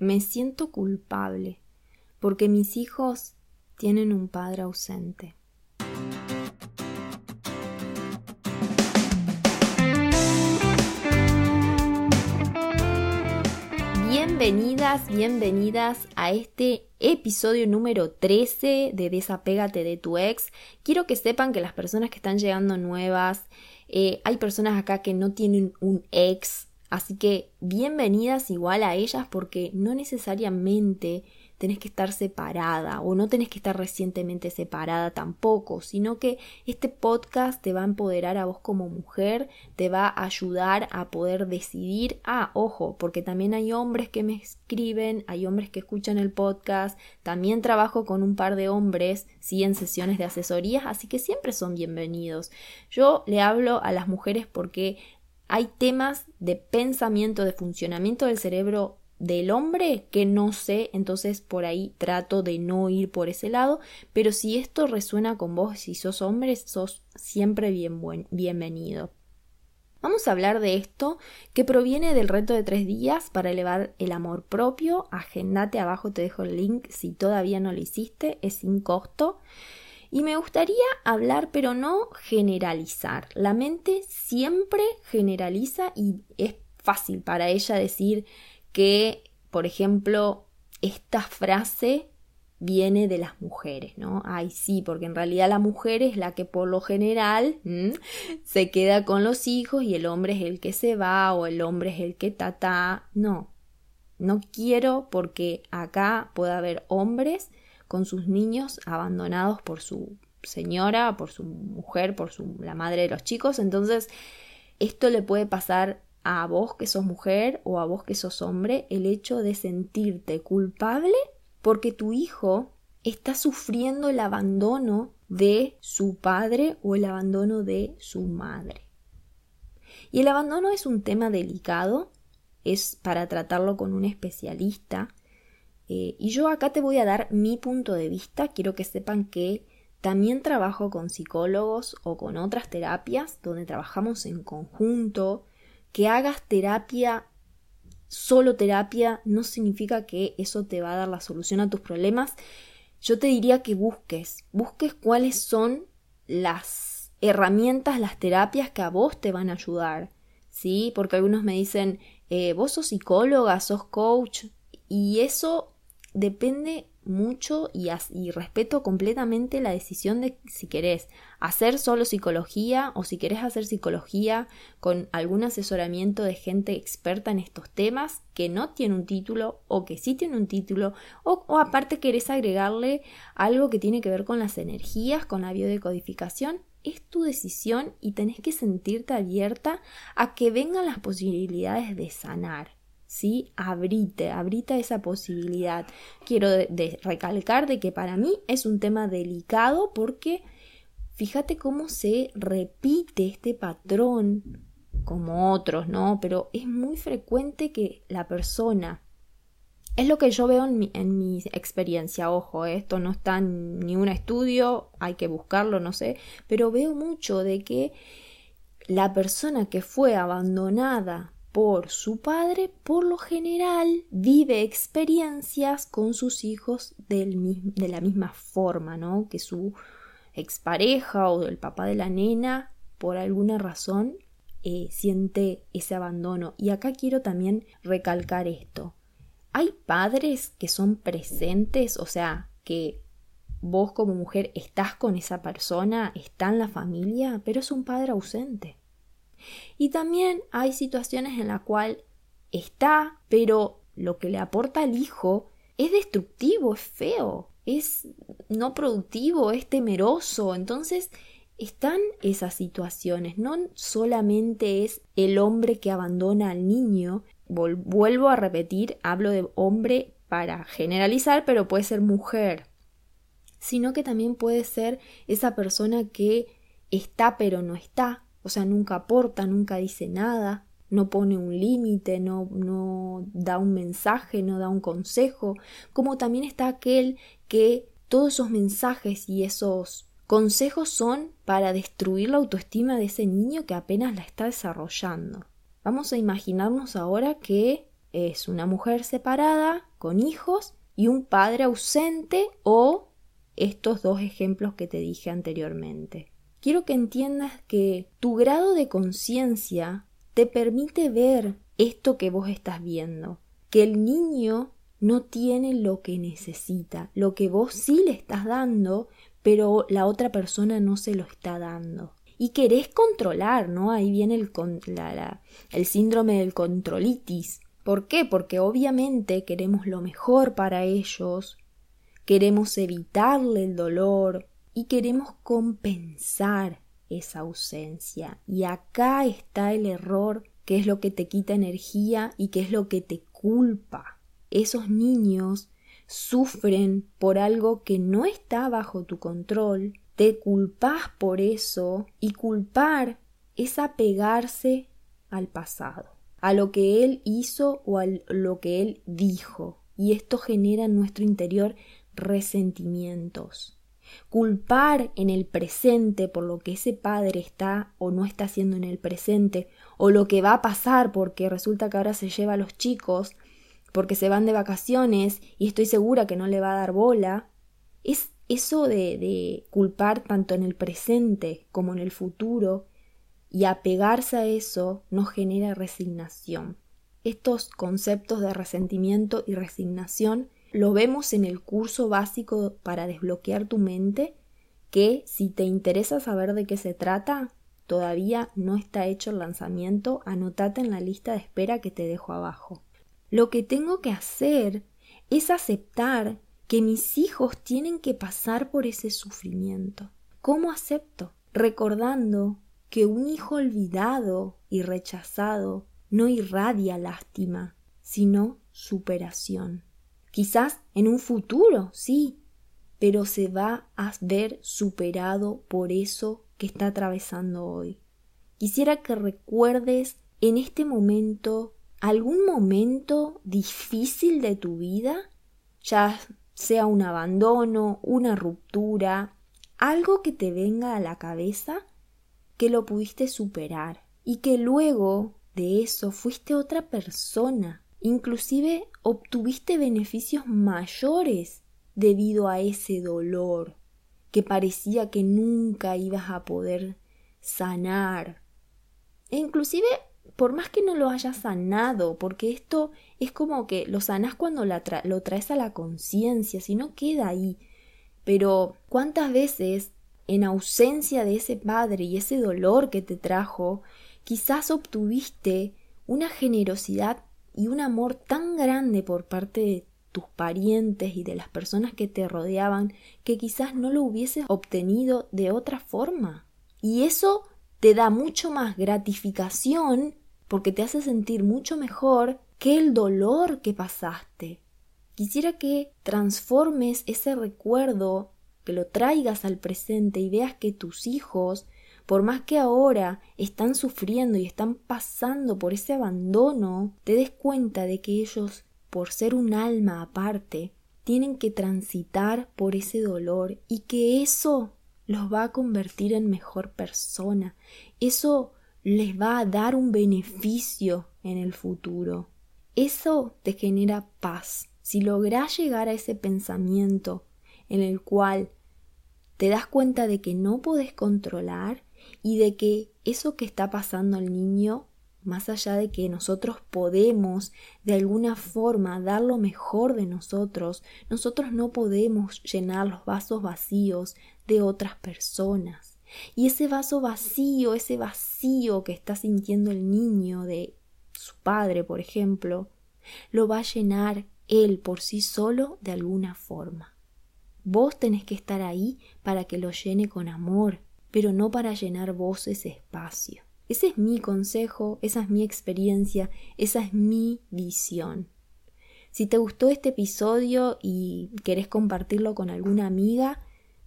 Me siento culpable porque mis hijos tienen un padre ausente. Bienvenidas, bienvenidas a este episodio número 13 de Desapégate de tu ex. Quiero que sepan que las personas que están llegando nuevas, eh, hay personas acá que no tienen un ex, así que bienvenidas igual a ellas porque no necesariamente tenés que estar separada o no tenés que estar recientemente separada tampoco, sino que este podcast te va a empoderar a vos como mujer, te va a ayudar a poder decidir, ah, ojo, porque también hay hombres que me escriben, hay hombres que escuchan el podcast, también trabajo con un par de hombres, sí, en sesiones de asesorías, así que siempre son bienvenidos. Yo le hablo a las mujeres porque hay temas de pensamiento, de funcionamiento del cerebro del hombre que no sé, entonces por ahí trato de no ir por ese lado, pero si esto resuena con vos, si sos hombre, sos siempre bien bienvenido. Vamos a hablar de esto que proviene del reto de tres días para elevar el amor propio. Agendate abajo, te dejo el link si todavía no lo hiciste, es sin costo. Y me gustaría hablar, pero no generalizar. La mente siempre generaliza y es fácil para ella decir que, por ejemplo, esta frase viene de las mujeres, ¿no? Ay, sí, porque en realidad la mujer es la que por lo general se queda con los hijos y el hombre es el que se va o el hombre es el que tata. No, no quiero porque acá puede haber hombres con sus niños abandonados por su señora, por su mujer, por la madre de los chicos. Entonces, esto le puede pasar a vos que sos mujer o a vos que sos hombre el hecho de sentirte culpable porque tu hijo está sufriendo el abandono de su padre o el abandono de su madre. Y el abandono es un tema delicado, es para tratarlo con un especialista. Eh, y yo acá te voy a dar mi punto de vista. Quiero que sepan que también trabajo con psicólogos o con otras terapias donde trabajamos en conjunto, que hagas terapia, solo terapia, no significa que eso te va a dar la solución a tus problemas. Yo te diría que busques, busques cuáles son las herramientas, las terapias que a vos te van a ayudar. ¿Sí? Porque algunos me dicen, eh, vos sos psicóloga, sos coach, y eso depende mucho y, respeto completamente la decisión de si querés hacer solo psicología o si querés hacer psicología con algún asesoramiento de gente experta en estos temas que no tiene un título o que sí tiene un título o, o aparte querés agregarle algo que tiene que ver con las energías, con la biodecodificación, es tu decisión y tenés que sentirte abierta a que vengan las posibilidades de sanar. ¿Sí? Abrite, abrite esa posibilidad. Quiero recalcar de que para mí es un tema delicado porque fíjate cómo se repite este patrón como otros, ¿no? Pero es muy frecuente que la persona es lo que yo veo en mi, en mi experiencia, ojo, ¿eh? esto no está en ni un estudio, hay que buscarlo, no sé, pero veo mucho de que la persona que fue abandonada por su padre, por lo general vive experiencias con sus hijos de la misma forma, ¿no? Que su expareja o el papá de la nena, por alguna razón, eh, siente ese abandono. Y acá quiero también recalcar esto. Hay padres que son presentes, o sea, que vos como mujer estás con esa persona, está en la familia, pero es un padre ausente. Y también hay situaciones en las cuales está, pero lo que le aporta al hijo es destructivo, es feo, es no productivo, es temeroso. Entonces, están esas situaciones. No solamente es el hombre que abandona al niño. vuelvo a repetir, hablo de hombre para generalizar, pero puede ser mujer, sino que también puede ser esa persona que está pero no está, o sea, nunca aporta, nunca dice nada, no pone un límite, no, no da un mensaje, no da un consejo, como también está aquel que todos esos mensajes y esos consejos son para destruir la autoestima de ese niño que apenas la está desarrollando. Vamos a imaginarnos ahora que es una mujer separada, con hijos, y un padre ausente o estos dos ejemplos que te dije anteriormente. Quiero que entiendas que tu grado de conciencia te permite ver esto que vos estás viendo, que el niño no tiene lo que necesita, lo que vos sí le estás dando, pero la otra persona no se lo está dando. Y querés controlar, ¿no? Ahí viene el, el síndrome del controlitis. ¿Por qué? Porque obviamente queremos lo mejor para ellos, queremos evitarle el dolor y queremos compensar esa ausencia. Y acá está el error, que es lo que te quita energía y que es lo que te culpa. Esos niños sufren por algo que no está bajo tu control, te culpas por eso y culpar es apegarse al pasado, a lo que él hizo o a lo que él dijo, y esto genera en nuestro interior resentimientos. Culpar en el presente por lo que ese padre está o no está haciendo en el presente, o lo que va a pasar porque resulta que ahora se lleva a los chicos porque se van de vacaciones y estoy segura que no le va a dar bola, es eso de, de culpar tanto en el presente como en el futuro y apegarse a eso nos genera resignación. Estos conceptos de resentimiento y resignación lo vemos en el curso básico para desbloquear tu mente, que si te interesa saber de qué se trata, todavía no está hecho el lanzamiento, anotate en la lista de espera que te dejo abajo. Lo que tengo que hacer es aceptar que mis hijos tienen que pasar por ese sufrimiento. ¿Cómo acepto? Recordando que un hijo olvidado y rechazado no irradia lástima, sino superación. Quizás en un futuro, sí, pero se va a ver superado por eso que está atravesando hoy. Quisiera que recuerdes en este momento algún momento difícil de tu vida, ya sea un abandono, una ruptura, algo que te venga a la cabeza que lo pudiste superar y que luego de eso fuiste otra persona, inclusive obtuviste beneficios mayores debido a ese dolor que parecía que nunca ibas a poder sanar. E inclusive por más que no lo hayas sanado, porque esto es como que lo sanas cuando lo traes a la conciencia, si no queda ahí. Pero ¿cuántas veces, en ausencia de ese padre y ese dolor que te trajo, quizás obtuviste una generosidad y un amor tan grande por parte de tus parientes y de las personas que te rodeaban que quizás no lo hubieses obtenido de otra forma? Y eso te da mucho más gratificación porque te hace sentir mucho mejor que el dolor que pasaste. Quisiera que transformes ese recuerdo, que lo traigas al presente y veas que tus hijos, por más que ahora están sufriendo y están pasando por ese abandono, te des cuenta de que ellos, por ser un alma aparte, tienen que transitar por ese dolor y que eso los va a convertir en mejor persona. Eso les va a dar un beneficio en el futuro. Eso te genera paz. Si logras llegar a ese pensamiento en el cual te das cuenta de que no puedes controlar y de que eso que está pasando al niño, más allá de que nosotros podemos de alguna forma dar lo mejor de nosotros, nosotros no podemos llenar los vasos vacíos de otras personas. Y ese vaso vacío, ese vacío que está sintiendo el niño de su padre, por ejemplo, lo va a llenar él por sí solo de alguna forma. Vos tenés que estar ahí para que lo llene con amor, pero no para llenar vos ese espacio. Ese es mi consejo, esa es mi experiencia, esa es mi visión. Si te gustó este episodio y querés compartirlo con alguna amiga,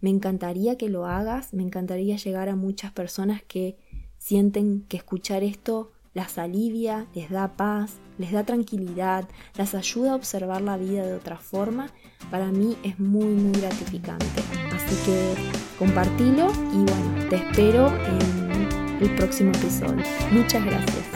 me encantaría que lo hagas, me encantaría llegar a muchas personas que sienten que escuchar esto las alivia, les da paz, les da tranquilidad, las ayuda a observar la vida de otra forma, para mí es muy muy gratificante. Así que compartilo y bueno, te espero en el próximo episodio. Muchas gracias.